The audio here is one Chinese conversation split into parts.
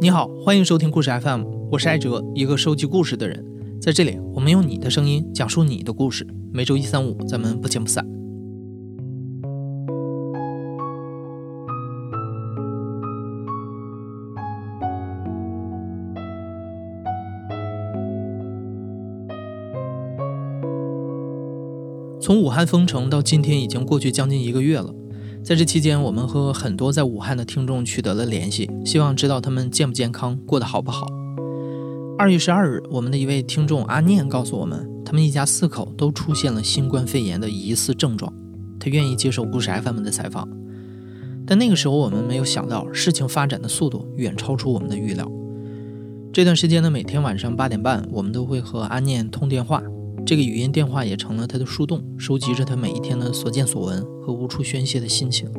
你好，欢迎收听故事 FM，我是艾哲，一个收集故事的人。在这里，我们用你的声音讲述你的故事。每周一、三、五，咱们不见不散。从武汉封城到今天，已经过去将近一个月了。在这期间，我们和很多在武汉的听众取得了联系，希望知道他们健不健康，过得好不好。二月十二日，我们的一位听众阿念告诉我们，他们一家四口都出现了新冠肺炎的疑似症状。他愿意接受故事 FM 的采访，但那个时候我们没有想到，事情发展的速度远超出我们的预料。这段时间呢，每天晚上八点半，我们都会和阿念通电话。这个语音电话也成了他的树洞，收集着他每一天的所见所闻和无处宣泄的心情。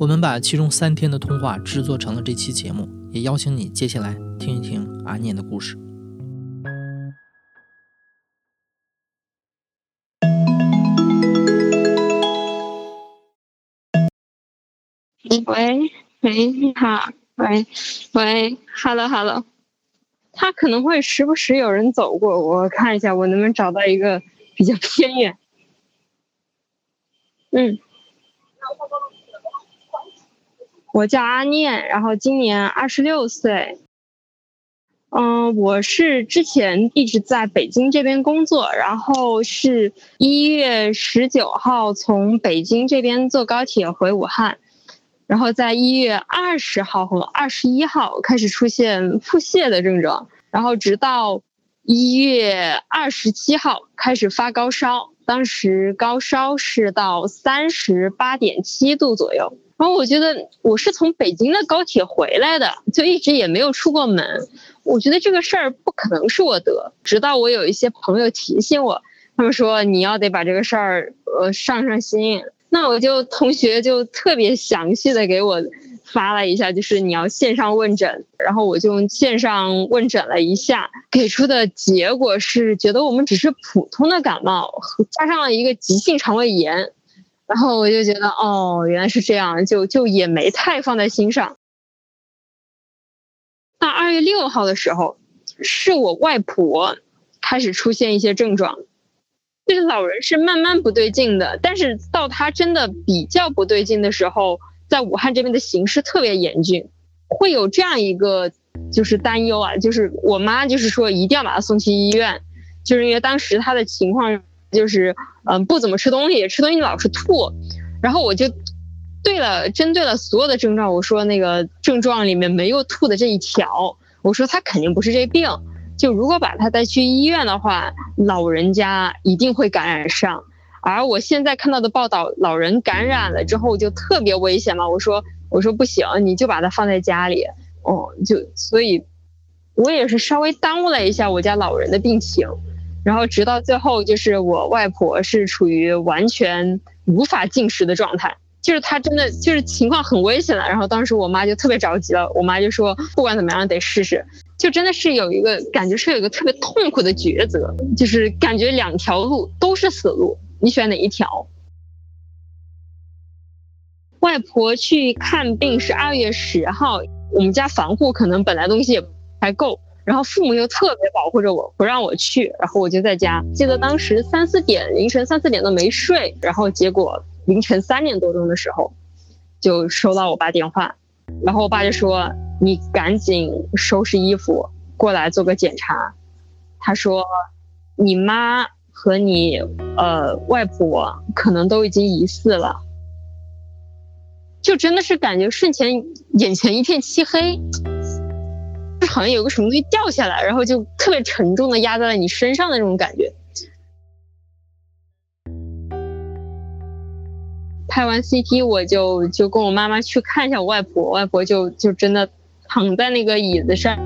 我们把其中三天的通话制作成了这期节目，也邀请你接下来听一听阿念的故事。喂喂，你好，喂喂，hello hello。他可能会时不时有人走过，我看一下，我能不能找到一个比较偏远。嗯，我叫阿念，然后今年二十六岁。嗯，我是之前一直在北京这边工作，然后是一月十九号从北京这边坐高铁回武汉，然后在一月二十号和二十一号开始出现腹泻的症状。然后直到一月二十七号开始发高烧，当时高烧是到三十八点七度左右。然后我觉得我是从北京的高铁回来的，就一直也没有出过门。我觉得这个事儿不可能是我得，直到我有一些朋友提醒我，他们说你要得把这个事儿呃上上心。那我就同学就特别详细的给我。发了一下，就是你要线上问诊，然后我就线上问诊了一下，给出的结果是觉得我们只是普通的感冒，加上了一个急性肠胃炎，然后我就觉得哦，原来是这样，就就也没太放在心上。到二月六号的时候，是我外婆开始出现一些症状，就是老人是慢慢不对劲的，但是到他真的比较不对劲的时候。在武汉这边的形势特别严峻，会有这样一个就是担忧啊，就是我妈就是说一定要把他送去医院，就是因为当时她的情况就是嗯不怎么吃东西，吃东西老是吐，然后我就对了针对了所有的症状，我说那个症状里面没有吐的这一条，我说她肯定不是这病，就如果把他带去医院的话，老人家一定会感染上。而我现在看到的报道，老人感染了之后就特别危险嘛。我说，我说不行，你就把它放在家里。哦，就所以，我也是稍微耽误了一下我家老人的病情，然后直到最后，就是我外婆是处于完全无法进食的状态，就是她真的就是情况很危险了。然后当时我妈就特别着急了，我妈就说不管怎么样得试试，就真的是有一个感觉是有一个特别痛苦的抉择，就是感觉两条路都是死路。你选哪一条？外婆去看病是二月十号，我们家防护可能本来东西也还够，然后父母又特别保护着我，不让我去，然后我就在家。记得当时三四点，凌晨三四点都没睡，然后结果凌晨三点多钟的时候，就收到我爸电话，然后我爸就说：“你赶紧收拾衣服过来做个检查。”他说：“你妈。”和你呃外婆可能都已经疑似了，就真的是感觉瞬间眼前一片漆黑，好像有个什么东西掉下来，然后就特别沉重的压在了你身上的那种感觉。拍完 CT，我就就跟我妈妈去看一下我外婆，外婆就就真的躺在那个椅子上，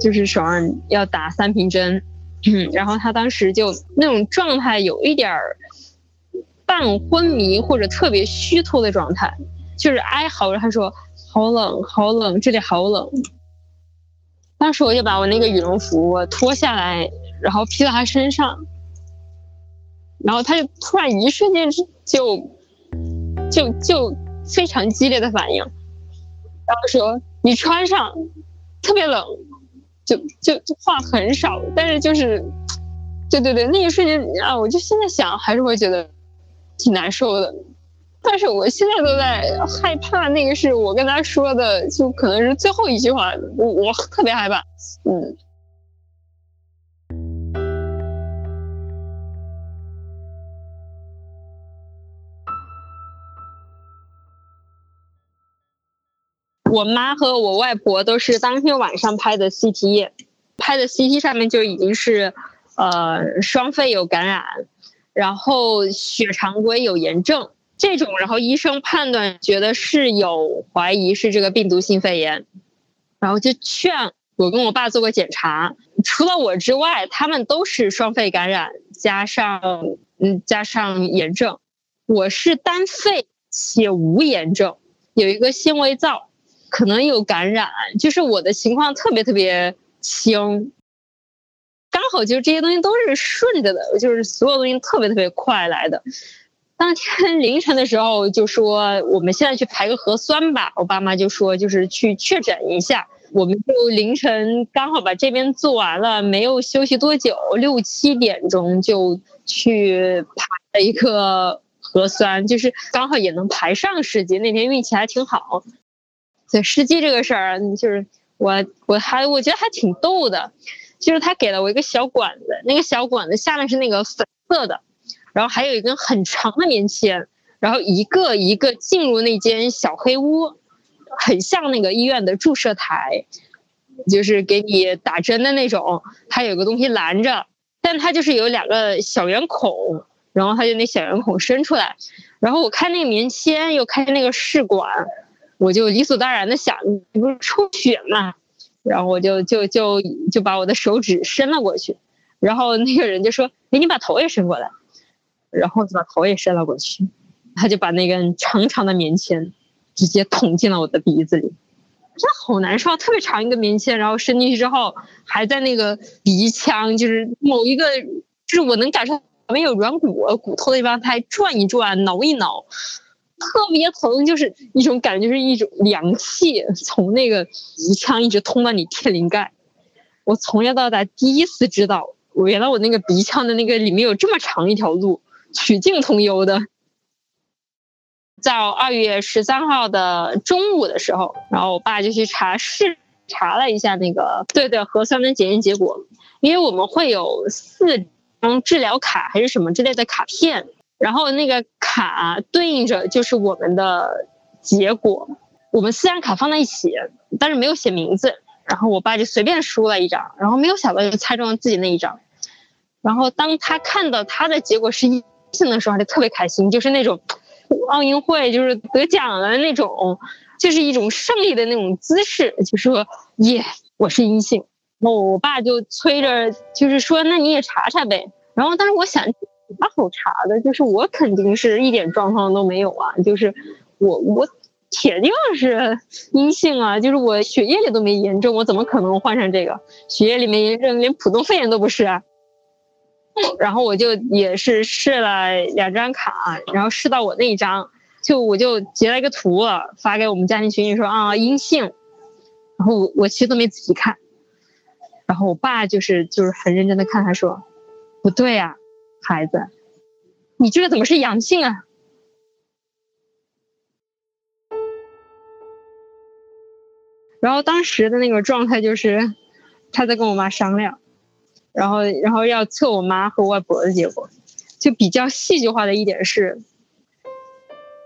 就是手上要打三瓶针。然后她当时就那种状态有一点儿半昏迷或者特别虚脱的状态，就是哀嚎着她说：“好冷，好冷，这里好冷。”当时我就把我那个羽绒服脱下来，然后披到他身上，然后他就突然一瞬间就就就非常激烈的反应，然后说：“你穿上。”特别冷，就就就话很少，但是就是，对对对，那一瞬间啊，我就现在想还是会觉得挺难受的。但是我现在都在害怕，那个是我跟他说的，就可能是最后一句话，我我特别害怕，嗯。我妈和我外婆都是当天晚上拍的 CT，拍的 CT 上面就已经是，呃，双肺有感染，然后血常规有炎症。这种，然后医生判断觉得是有怀疑是这个病毒性肺炎，然后就劝我跟我爸做个检查。除了我之外，他们都是双肺感染加上嗯加上炎症，我是单肺且无炎症，有一个纤维灶，可能有感染，就是我的情况特别特别轻，刚好就是这些东西都是顺着的，就是所有东西特别特别快来的。当天 凌晨的时候就说我们现在去排个核酸吧，我爸妈就说就是去确诊一下，我们就凌晨刚好把这边做完了，没有休息多久，六七点钟就去排了一个核酸，就是刚好也能排上试剂。那天运气还挺好。对试剂这个事儿，就是我我还我觉得还挺逗的，就是他给了我一个小管子，那个小管子下面是那个粉色的。然后还有一根很长的棉签，然后一个一个进入那间小黑屋，很像那个医院的注射台，就是给你打针的那种。它有个东西拦着，但它就是有两个小圆孔，然后它就那小圆孔伸出来。然后我看那个棉签，又看那个试管，我就理所当然的想，你不是抽血吗？然后我就就就就把我的手指伸了过去，然后那个人就说：“哎，你把头也伸过来。”然后就把头也伸了过去，他就把那根长长的棉签直接捅进了我的鼻子里，真的好难受，特别长一个棉签，然后伸进去之后还在那个鼻腔，就是某一个，就是我能感受没有软骨骨头的地方，它还转一转、挠一挠，特别疼，就是一种感觉，就是一种凉气从那个鼻腔一直通到你天灵盖。我从小到大第一次知道，我原来我那个鼻腔的那个里面有这么长一条路。曲径通幽的，在二月十三号的中午的时候，然后我爸就去查试查了一下那个对对核酸的检验结果，因为我们会有四张治疗卡还是什么之类的卡片，然后那个卡对应着就是我们的结果，我们四张卡放在一起，但是没有写名字，然后我爸就随便输了一张，然后没有想到就猜中了自己那一张，然后当他看到他的结果是一。性的时候他就特别开心，就是那种奥运会就是得奖了那种，就是一种胜利的那种姿势，就说耶，我是阴性。然后我爸就催着，就是说那你也查查呗。然后但是我想，啥好查的？就是我肯定是一点状况都没有啊，就是我我铁定是阴性啊，就是我血液里都没炎症，我怎么可能患上这个？血液里没炎症，连普通肺炎都不是啊。然后我就也是试了两张卡，然后试到我那一张，就我就截了一个图发给我们家庭群里说啊阴性，然后我我其实都没仔细看，然后我爸就是就是很认真的看，他说不对呀，孩子，你这个怎么是阳性啊？然后当时的那个状态就是他在跟我妈商量。然后，然后要测我妈和外婆的结果，就比较戏剧化的一点是，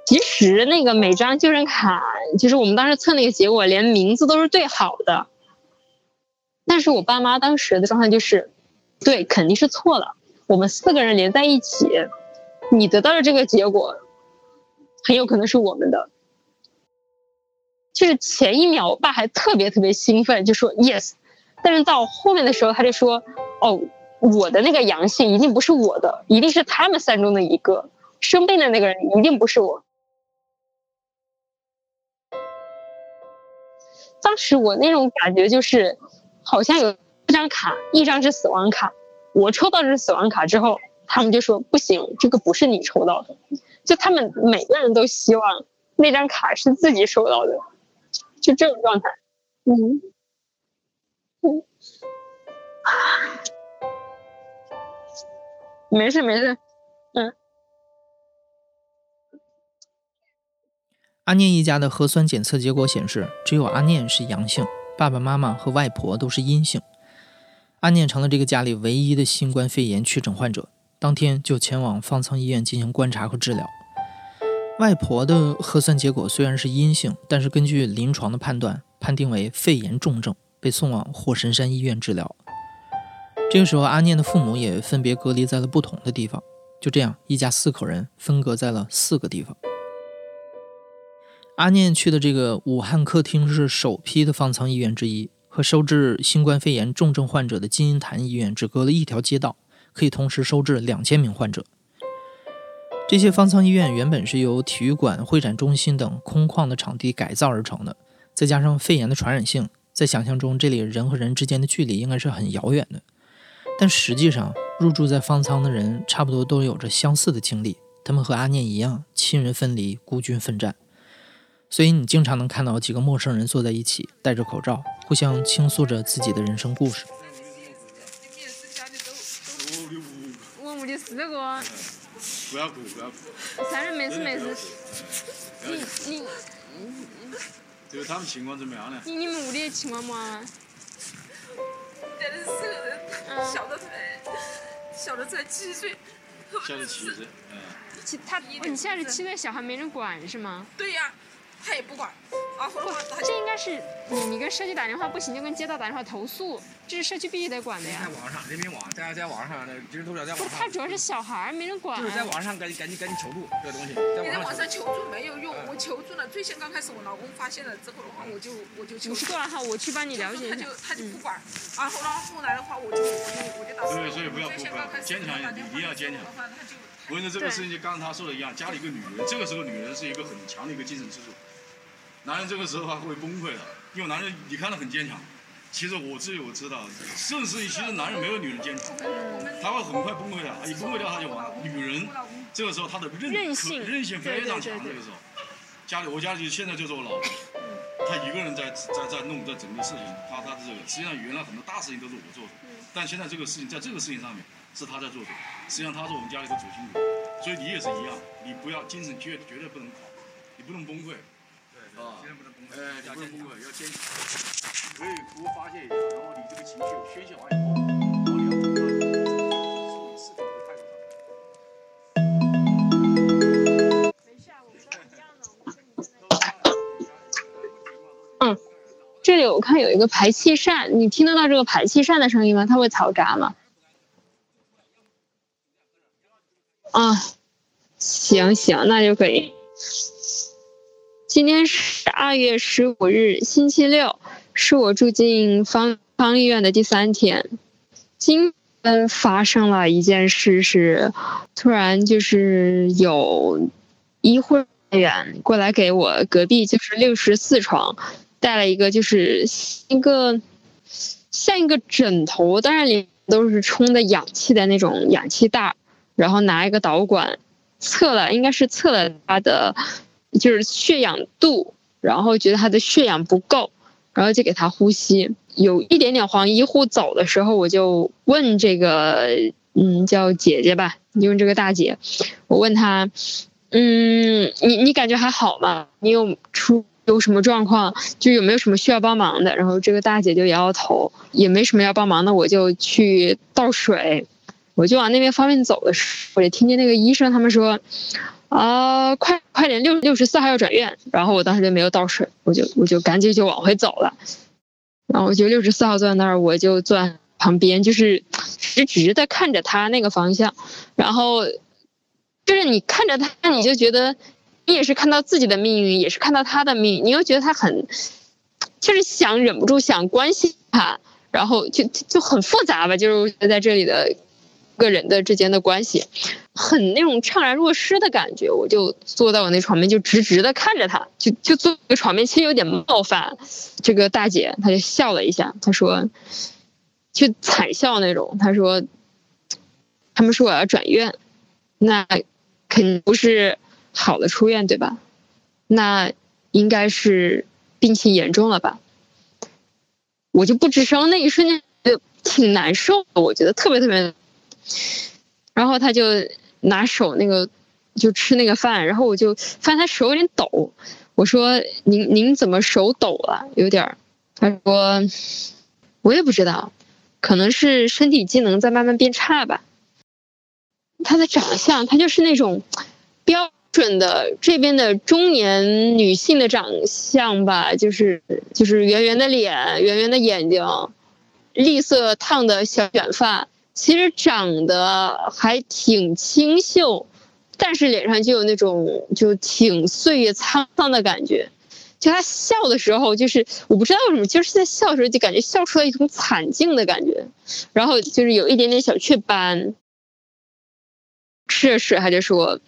其实那个每张就诊卡，就是我们当时测那个结果，连名字都是对好的。但是我爸妈当时的状态就是，对，肯定是错了。我们四个人连在一起，你得到的这个结果，很有可能是我们的。就是前一秒，我爸还特别特别兴奋，就说 yes，但是到后面的时候，他就说。哦，我的那个阳性一定不是我的，一定是他们三中的一个生病的那个人，一定不是我。当时我那种感觉就是，好像有一张卡，一张是死亡卡，我抽到这是死亡卡之后，他们就说不行，这个不是你抽到的，就他们每个人都希望那张卡是自己收到的，就这种状态，嗯。没事没事，嗯。阿念一家的核酸检测结果显示，只有阿念是阳性，爸爸妈妈和外婆都是阴性。阿念成了这个家里唯一的新冠肺炎确诊患者，当天就前往方舱医院进行观察和治疗。外婆的核酸结果虽然是阴性，但是根据临床的判断，判定为肺炎重症，被送往火神山医院治疗。这个时候，阿念的父母也分别隔离在了不同的地方，就这样，一家四口人分隔在了四个地方。阿念去的这个武汉客厅是首批的方舱医院之一，和收治新冠肺炎重症患者的金银潭医院只隔了一条街道，可以同时收治两千名患者。这些方舱医院原本是由体育馆、会展中心等空旷的场地改造而成的，再加上肺炎的传染性，在想象中这里人和人之间的距离应该是很遥远的。但实际上，入住在方舱的人差不多都有着相似的经历，他们和阿念一样，亲人分离，孤军奋战。所以你经常能看到几个陌生人坐在一起，戴着口罩，互相倾诉着自己的人生故事。我屋里四个。不要哭，不要哭。三人没事没事。你你。就是他们情况怎么样呢？你你们屋里情况么？带的四个人，小的才小的才七岁。小的七岁，嗯。七他，你现在是七岁小孩没人管是吗？对呀。他也不管，啊，不，这应该是你，你跟社区打电话不行，就跟街道打电话投诉，这是社区必须得管的呀。在网上，人民网，在在网上，那今日头条在网上。他主要是小孩没人管。就是在网上赶紧赶紧赶紧求助这个东西。你在网上求助没有用，我求助了，最先刚开始我老公发现了之后的话，我就我就求。你是多少号？我去帮你了解一下。他就他就不管，然后呢后来的话，我就我就我就打。对，所以不要不要，坚强一点，一定要坚强。我跟你说，这个事情就刚才他说的一样，家里一个女人，这个时候女人是一个很强的一个精神支柱。男人这个时候他会崩溃的，因为男人你看着很坚强，其实我自己我知道，甚至于其实男人没有女人坚强，他会很快崩溃的，一崩溃掉他就完了。女人这个时候她的韧性。韧性非常强，这个时候，家里我家里现在就是我老婆，她一个人在在在弄这整个事情，她她的这个实际上原来很多大事情都是我做的，但现在这个事情在这个事情上面是她在做主，实际上她是我们家里的主心骨，所以你也是一样，你不要精神绝绝对不能垮，你不能崩溃。啊，哎，你不能崩溃，要坚强，可以多发泄一下，然后你这个情绪宣泄完以后，然后你要做到处理事情的态度上。没事啊，我们都一样的，我们跟你现在。嗯，这里我看有一个排气扇，你听得到这个排气扇的声音吗？它会嘈杂吗？啊，行行，那就可以。今天是二月十五日，星期六，是我住进方方医院的第三天。今天发生了一件事，是突然就是有医护人员过来给我隔壁就是六十四床带了一个就是一个像一个枕头，当然里都是充的氧气的那种氧气袋，然后拿一个导管测了，应该是测了他的。就是血氧度，然后觉得他的血氧不够，然后就给他呼吸，有一点点黄。医护走的时候，我就问这个，嗯，叫姐姐吧，你问这个大姐，我问她，嗯，你你感觉还好吗？你有出有什么状况？就有没有什么需要帮忙的？然后这个大姐就摇摇头，也没什么要帮忙的，我就去倒水，我就往那边方面走的时候，我就听见那个医生他们说。啊，快快点，六六十四号要转院。然后我当时就没有倒水，我就我就赶紧就往回走了。然后我就六十四号坐在那儿，我就坐在旁边，就是直直的看着他那个方向。然后就是你看着他，你就觉得你也是看到自己的命运，也是看到他的命，你又觉得他很，就是想忍不住想关心他，然后就就很复杂吧，就是在这里的。个人的之间的关系，很那种怅然若失的感觉。我就坐在我那床边，就直直的看着他，就就坐在床边，其实有点冒犯。这个大姐，她就笑了一下，她说，就惨笑那种。她说，他们说我要转院，那肯定不是好的出院，对吧？那应该是病情严重了吧？我就不吱声。那一瞬间就挺难受的，我觉得特别特别。然后他就拿手那个就吃那个饭，然后我就发现他手有点抖。我说：“您您怎么手抖了？有点儿。”他说：“我也不知道，可能是身体机能在慢慢变差吧。”他的长相，他就是那种标准的这边的中年女性的长相吧，就是就是圆圆的脸，圆圆的眼睛，栗色烫的小卷发，其实长得还挺清秀，但是脸上就有那种就挺岁月沧桑的感觉。就他笑的时候，就是我不知道为什么，就是在笑的时候就感觉笑出了一种惨境的感觉，然后就是有一点点小雀斑。吃着吃，他就说：“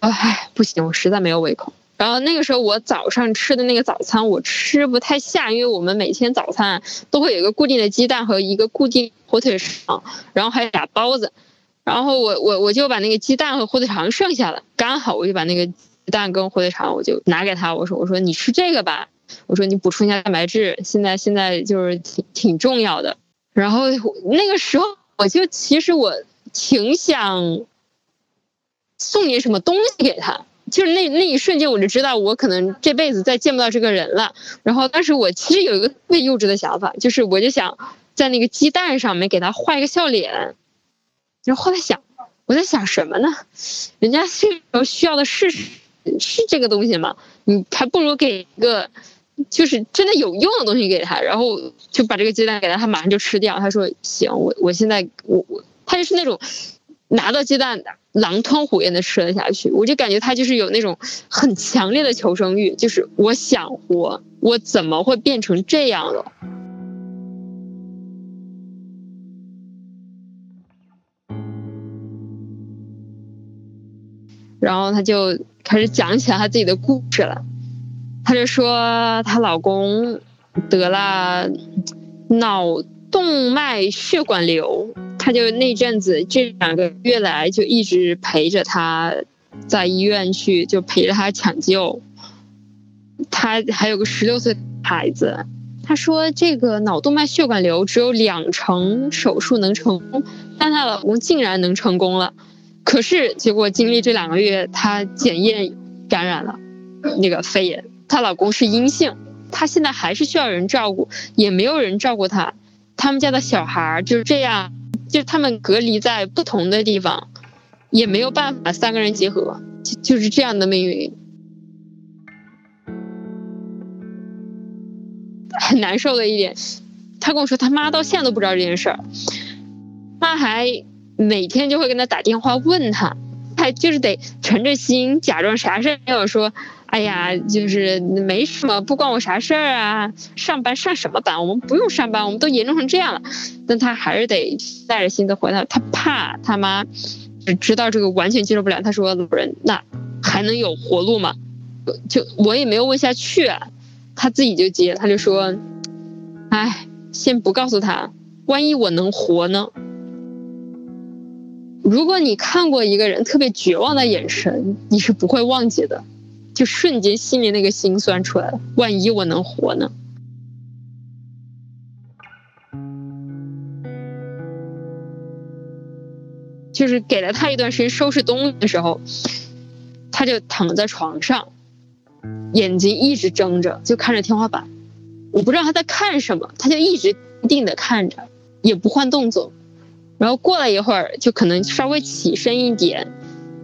哎，不行，我实在没有胃口。”然后那个时候我早上吃的那个早餐我吃不太下，因为我们每天早餐都会有一个固定的鸡蛋和一个固定火腿肠，然后还有俩包子。然后我我我就把那个鸡蛋和火腿肠剩下了，刚好我就把那个鸡蛋跟火腿肠我就拿给他，我说我说你吃这个吧，我说你补充一下蛋白质，现在现在就是挺挺重要的。然后那个时候我就其实我挺想。送点什么东西给他，就是那那一瞬间，我就知道我可能这辈子再见不到这个人了。然后当时我其实有一个特别幼稚的想法，就是我就想在那个鸡蛋上面给他画一个笑脸。然后后来想，我在想什么呢？人家这时候需要的是是这个东西吗？你还不如给一个就是真的有用的东西给他，然后就把这个鸡蛋给他，他马上就吃掉。他说行，我我现在我我他就是那种。拿到鸡蛋的，狼吞虎咽的吃了下去。我就感觉他就是有那种很强烈的求生欲，就是我想活，我怎么会变成这样了？然后他就开始讲起来他自己的故事了。他就说她老公得了脑动脉血管瘤。他就那阵子这两个月来就一直陪着他，在医院去就陪着他抢救。他还有个十六岁孩子，他说这个脑动脉血管瘤只有两成手术能成功，但她老公竟然能成功了。可是结果经历这两个月，她检验感染了那个肺炎，她老公是阴性，她现在还是需要人照顾，也没有人照顾她。他们家的小孩就是这样。就他们隔离在不同的地方，也没有办法三个人结合，就就是这样的命运，很难受的一点。他跟我说，他妈到现在都不知道这件事儿，妈还每天就会跟他打电话问他，还就是得沉着心，假装啥事没有说。哎呀，就是没什么，不关我啥事儿啊！上班上什么班？我们不用上班，我们都严重成这样了。但他还是得带着心思回来，他怕他妈只知道这个完全接受不了。他说：“老人那还能有活路吗？”就我也没有问下去，啊，他自己就接，他就说：“哎，先不告诉他，万一我能活呢？”如果你看过一个人特别绝望的眼神，你是不会忘记的。就瞬间心里那个心酸出来了。万一我能活呢？就是给了他一段时间收拾东西的时候，他就躺在床上，眼睛一直睁着，就看着天花板。我不知道他在看什么，他就一直定的看着，也不换动作。然后过了一会儿，就可能稍微起身一点，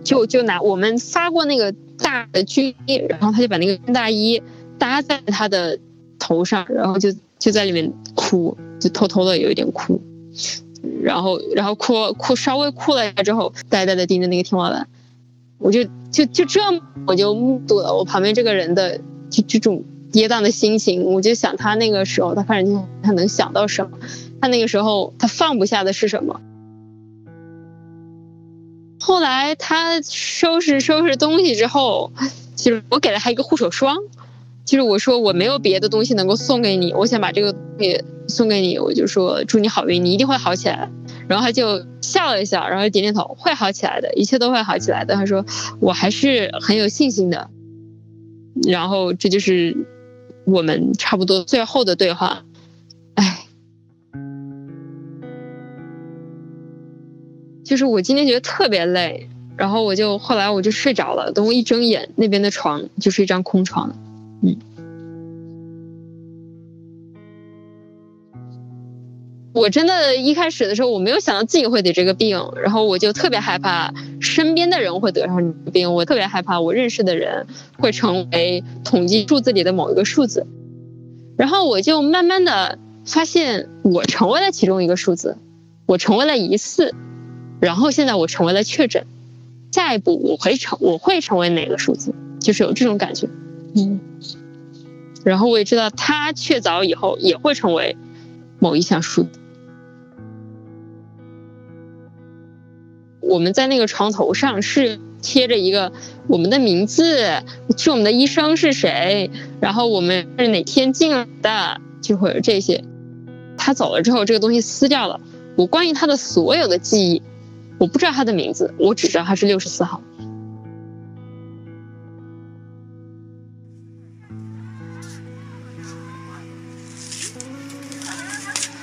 就就拿我们发过那个。大的军衣，然后他就把那个军大衣搭在他的头上，然后就就在里面哭，就偷偷的有一点哭，然后然后哭哭稍微哭了一下之后，呆呆的盯着那个天花板，我就就就这么我就目睹了我旁边这个人的就这种跌宕的心情，我就想他那个时候他反正他能想到什么，他那个时候他放不下的是什么。后来他收拾收拾东西之后，就是我给了他一个护手霜，就是我说我没有别的东西能够送给你，我想把这个东西送给你，我就说祝你好运，你一定会好起来。然后他就笑了一笑，然后点点头，会好起来的，一切都会好起来的。他说我还是很有信心的。然后这就是我们差不多最后的对话。就是我今天觉得特别累，然后我就后来我就睡着了。等我一睁眼，那边的床就是一张空床。嗯，我真的一开始的时候我没有想到自己会得这个病，然后我就特别害怕身边的人会得上这个病，我特别害怕我认识的人会成为统计数字里的某一个数字，然后我就慢慢的发现我成为了其中一个数字，我成为了疑似。然后现在我成为了确诊，下一步我会成我会成为哪个数字？就是有这种感觉，嗯。然后我也知道他确凿以后也会成为某一项数字。我们在那个床头上是贴着一个我们的名字，是我们的医生是谁，然后我们是哪天进来的，就会有这些。他走了之后，这个东西撕掉了，我关于他的所有的记忆。我不知道他的名字，我只知道他是六十四号。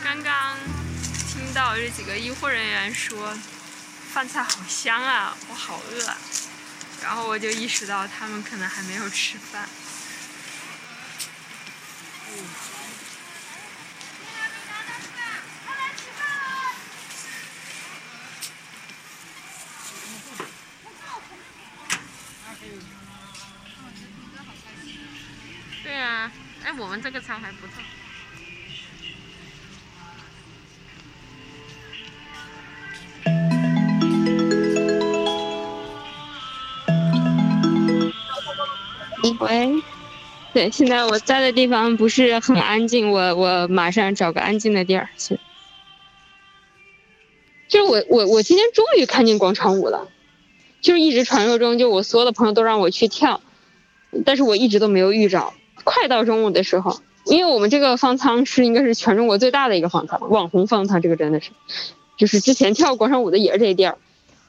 刚刚听到这几个医护人员说，饭菜好香啊，我好饿，然后我就意识到他们可能还没有吃饭。还不错。喂，对，现在我在的地方不是很安静，我我马上找个安静的地儿去。就是我我我今天终于看见广场舞了，就是一直传说中，就我所有的朋友都让我去跳，但是我一直都没有遇着。快到中午的时候，因为我们这个方舱是应该是全中国最大的一个方舱，网红方舱，这个真的是，就是之前跳广场舞的也是这地儿，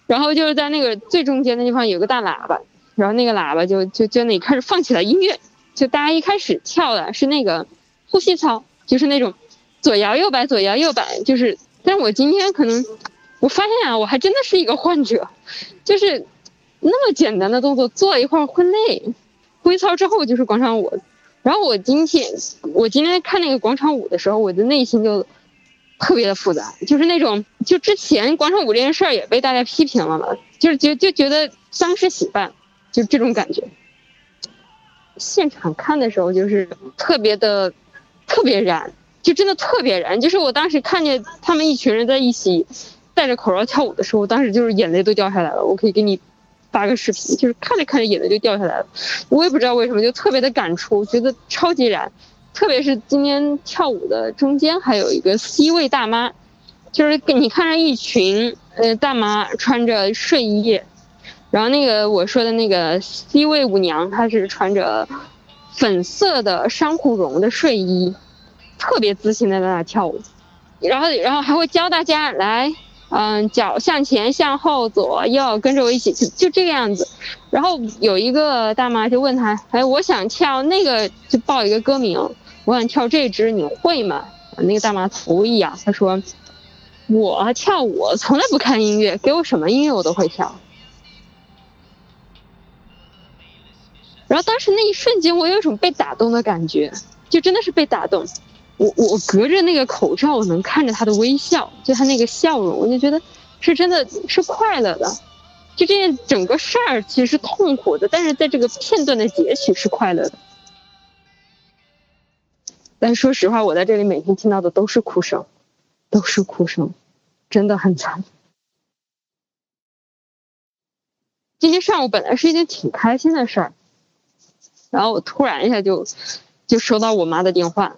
然后就是在那个最中间的地方有个大喇叭，然后那个喇叭就就就那里开始放起了音乐，就大家一开始跳的是那个呼吸操，就是那种左摇右摆左摇右摆，就是，但是我今天可能我发现啊，我还真的是一个患者，就是那么简单的动作做一会儿会累，呼吸操之后就是广场舞。然后我今天，我今天看那个广场舞的时候，我的内心就特别的复杂，就是那种，就之前广场舞这件事儿也被大家批评了嘛，就是就就觉得丧事喜办，就这种感觉。现场看的时候就是特别的，特别燃，就真的特别燃。就是我当时看见他们一群人在一起戴着口罩跳舞的时候，当时就是眼泪都掉下来了。我可以给你。发个视频，就是看着看着眼泪就掉下来了，我也不知道为什么，就特别的感触，觉得超级燃。特别是今天跳舞的中间还有一个 C 位大妈，就是你看着一群呃大妈穿着睡衣，然后那个我说的那个 C 位舞娘，她是穿着粉色的珊瑚绒的睡衣，特别自信的在那跳舞，然后然后还会教大家来。嗯，脚向前、向后、左右，跟着我一起，就就这个样子。然后有一个大妈就问他：“哎，我想跳那个，就报一个歌名，我想跳这支，你会吗？”那个大妈头一摇，她说：“我跳舞从来不看音乐，给我什么音乐我都会跳。”然后当时那一瞬间，我有一种被打动的感觉，就真的是被打动。我我隔着那个口罩，我能看着他的微笑，就他那个笑容，我就觉得是真的是快乐的。就这件整个事儿其实是痛苦的，但是在这个片段的截取是快乐的。但说实话，我在这里每天听到的都是哭声，都是哭声，真的很惨。今天上午本来是一件挺开心的事儿，然后我突然一下就就收到我妈的电话。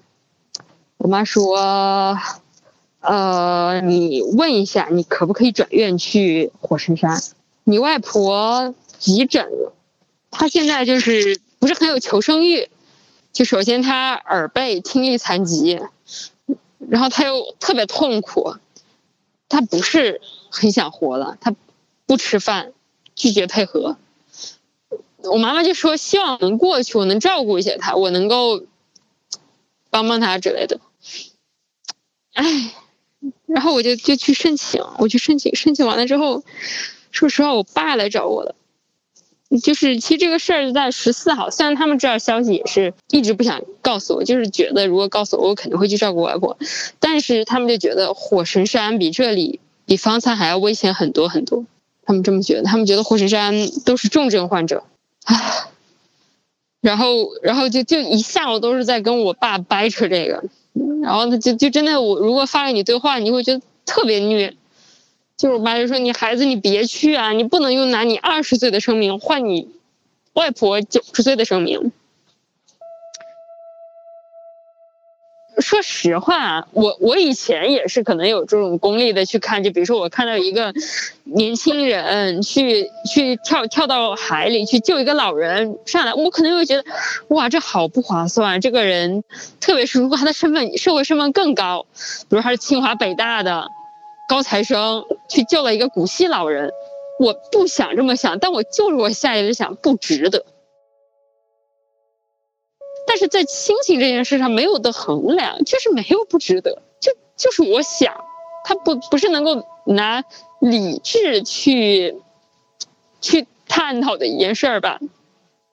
我妈说：“呃，你问一下，你可不可以转院去火神山？你外婆急诊了，她现在就是不是很有求生欲。就首先她耳背，听力残疾，然后她又特别痛苦，她不是很想活了，她不吃饭，拒绝配合。我妈妈就说希望能过去，我能照顾一下她，我能够帮帮她之类的。”哎，然后我就就去申请，我去申请，申请完了之后，说实话，我爸来找我了。就是其实这个事儿在十四号，虽然他们知道消息，也是一直不想告诉我，就是觉得如果告诉我，我肯定会去照顾外婆。但是他们就觉得火神山比这里比方舱还要危险很多很多，他们这么觉得，他们觉得火神山都是重症患者，唉。然后，然后就就一下午都是在跟我爸掰扯这个，然后他就就真的，我如果发给你对话，你会觉得特别虐。就是我妈就说：“你孩子，你别去啊！你不能用拿你二十岁的生命换你外婆九十岁的生命。”说实话，我我以前也是可能有这种功利的去看，就比如说我看到一个年轻人去去跳跳到海里去救一个老人上来，我可能会觉得，哇，这好不划算！这个人，特别是如果他的身份社会身份更高，比如他是清华北大的。高材生去救了一个古稀老人，我不想这么想，但我就是我下意识想不值得。但是在亲情这件事上没有的衡量，就是没有不值得，就就是我想，他不不是能够拿理智去去探讨的一件事儿吧？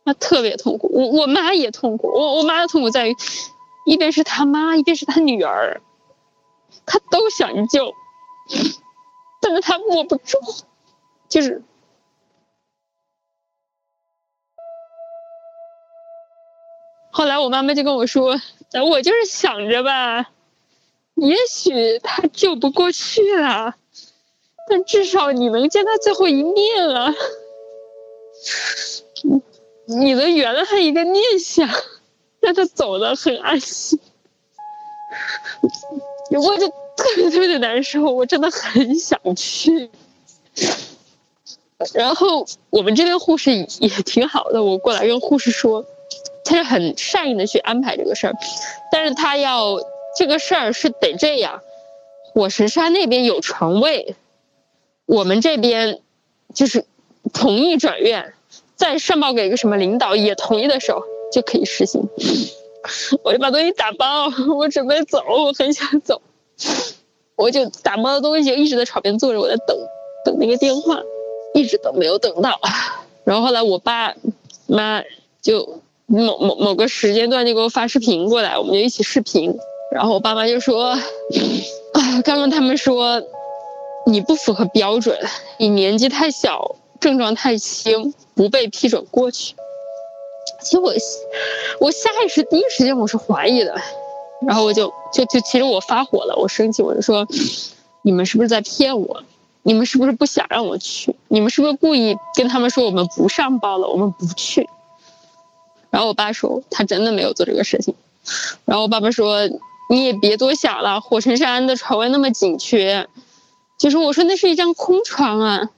那特别痛苦，我我妈也痛苦，我我妈的痛苦在于，一边是他妈，一边是他女儿，他都想救。但是他握不住，就是。后来我妈妈就跟我说：“我就是想着吧，也许他救不过去了，但至少你能见他最后一面啊，你能圆了他一个念想，让他走得很安心。”我就。特别特别的难受，我真的很想去。然后我们这边护士也挺好的，我过来跟护士说，他是很善意的去安排这个事儿，但是他要这个事儿是得这样，火神山那边有床位，我们这边就是同意转院，再上报给一个什么领导也同意的时候就可以实行。我就把东西打包，我准备走，我很想走。我就打包的东西，就一直在床边坐着，我在等，等那个电话，一直都没有等到。然后后来我爸妈就某某某个时间段就给我发视频过来，我们就一起视频。然后我爸妈就说：“啊，刚刚他们说你不符合标准，你年纪太小，症状太轻，不被批准过去。”其实我我下意识第一时间我是怀疑的。然后我就就就，其实我发火了，我生气，我就说，你们是不是在骗我？你们是不是不想让我去？你们是不是故意跟他们说我们不上报了，我们不去？然后我爸说他真的没有做这个事情。然后我爸爸说你也别多想了，火神山的床位那么紧缺，就是我说那是一张空床啊，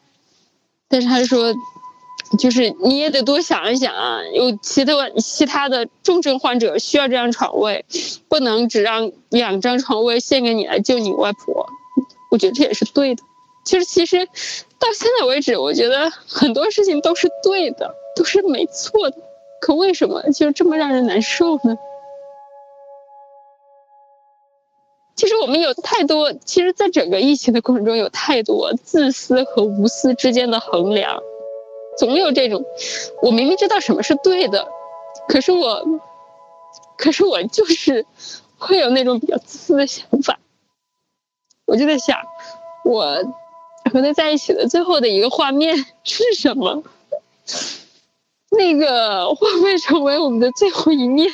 但是他说。就是你也得多想一想啊，有其他其他的重症患者需要这张床位，不能只让两张床位献给你来救你外婆。我觉得这也是对的。就是其实到现在为止，我觉得很多事情都是对的，都是没错的。可为什么就这么让人难受呢？其实我们有太多，其实在整个疫情的过程中，有太多自私和无私之间的衡量。总有这种，我明明知道什么是对的，可是我，可是我就是会有那种比较自私的想法。我就在想，我和他在一起的最后的一个画面是什么？那个会不会成为我们的最后一面？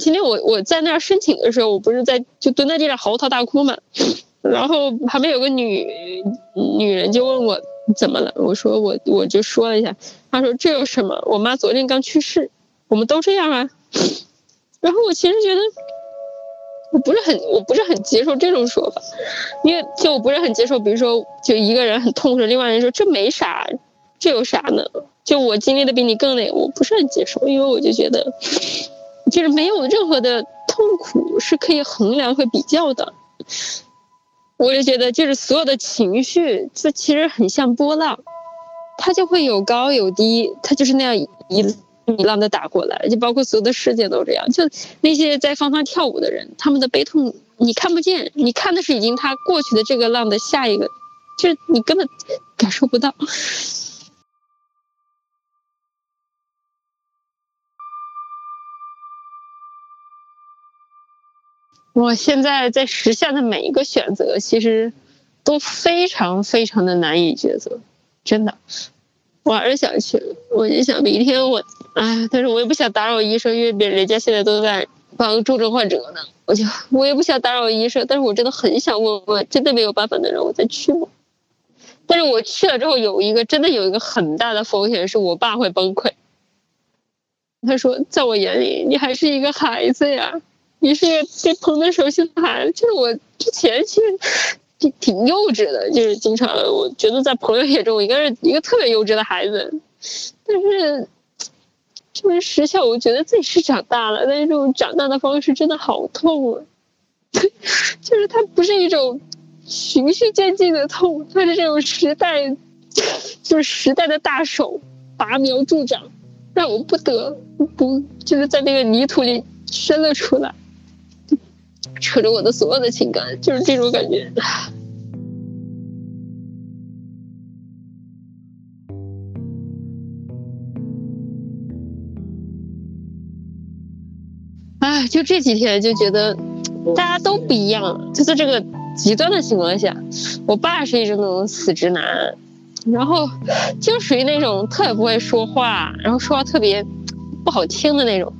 今天我我在那儿申请的时候，我不是在就蹲在地上嚎啕大哭嘛，然后旁边有个女女人就问我怎么了，我说我我就说了一下，她说这有什么？我妈昨天刚去世，我们都这样啊。然后我其实觉得我不是很我不是很接受这种说法，因为就我不是很接受，比如说就一个人很痛苦，另外人说这没啥，这有啥呢？就我经历的比你更累，我不是很接受，因为我就觉得。就是没有任何的痛苦是可以衡量和比较的，我就觉得就是所有的情绪，这其实很像波浪，它就会有高有低，它就是那样一你浪的打过来，就包括所有的世界都这样。就那些在方舱跳舞的人，他们的悲痛你看不见，你看的是已经他过去的这个浪的下一个，就是你根本感受不到。我现在在实现的每一个选择，其实都非常非常的难以抉择，真的。我还是想去，我就想明天我，哎，但是我也不想打扰医生，因为别人家现在都在帮重症患者呢。我就我也不想打扰医生，但是我真的很想问问，真的没有办法能让我再去吗？但是我去了之后，有一个真的有一个很大的风险，是我爸会崩溃。他说，在我眼里，你还是一个孩子呀。你是被捧在手心的孩子，就是我之前去挺挺幼稚的，就是经常我觉得在朋友眼中我应该是一个特别幼稚的孩子，但是就是时效，我觉得自己是长大了，但是这种长大的方式真的好痛啊！就是它不是一种循序渐进的痛，它是这种时代，就是时代的大手拔苗助长，让我不得不就是在那个泥土里伸了出来。扯着我的所有的情感，就是这种感觉。哎，就这几天就觉得大家都不一样，就在这个极端的情况下，我爸是一种那种死直男，然后就属于那种特别不会说话，然后说话特别不好听的那种。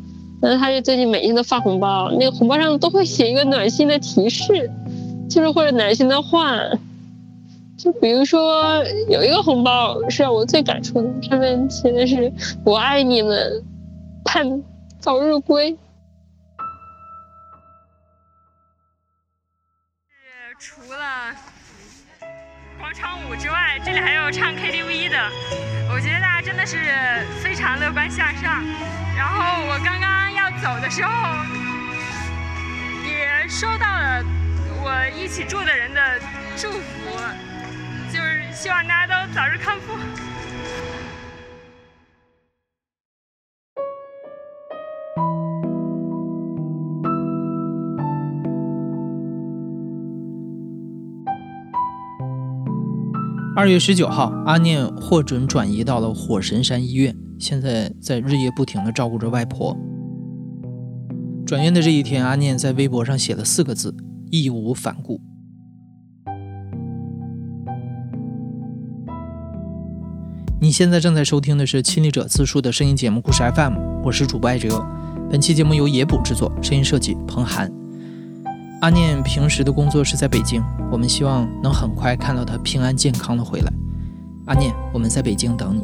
那他就最近每天都发红包，那个红包上都会写一个暖心的提示，就是或者暖心的话，就比如说有一个红包是让我最感触的，上面写的是“我爱你们，盼早日归”。除了广场舞之外，这里还有唱 KTV 的，我觉得大家真的是非常乐观向上。然后我刚刚。走的时候，也收到了我一起住的人的祝福，就是希望大家都早日康复。二月十九号，阿念获准转移到了火神山医院，现在在日夜不停的照顾着外婆。转院的这一天，阿念在微博上写了四个字：“义无反顾。”你现在正在收听的是《亲历者自述》的声音节目《故事 FM》，我是主播艾哲。本期节目由野捕制作，声音设计彭涵。阿念平时的工作是在北京，我们希望能很快看到他平安健康的回来。阿念，我们在北京等你。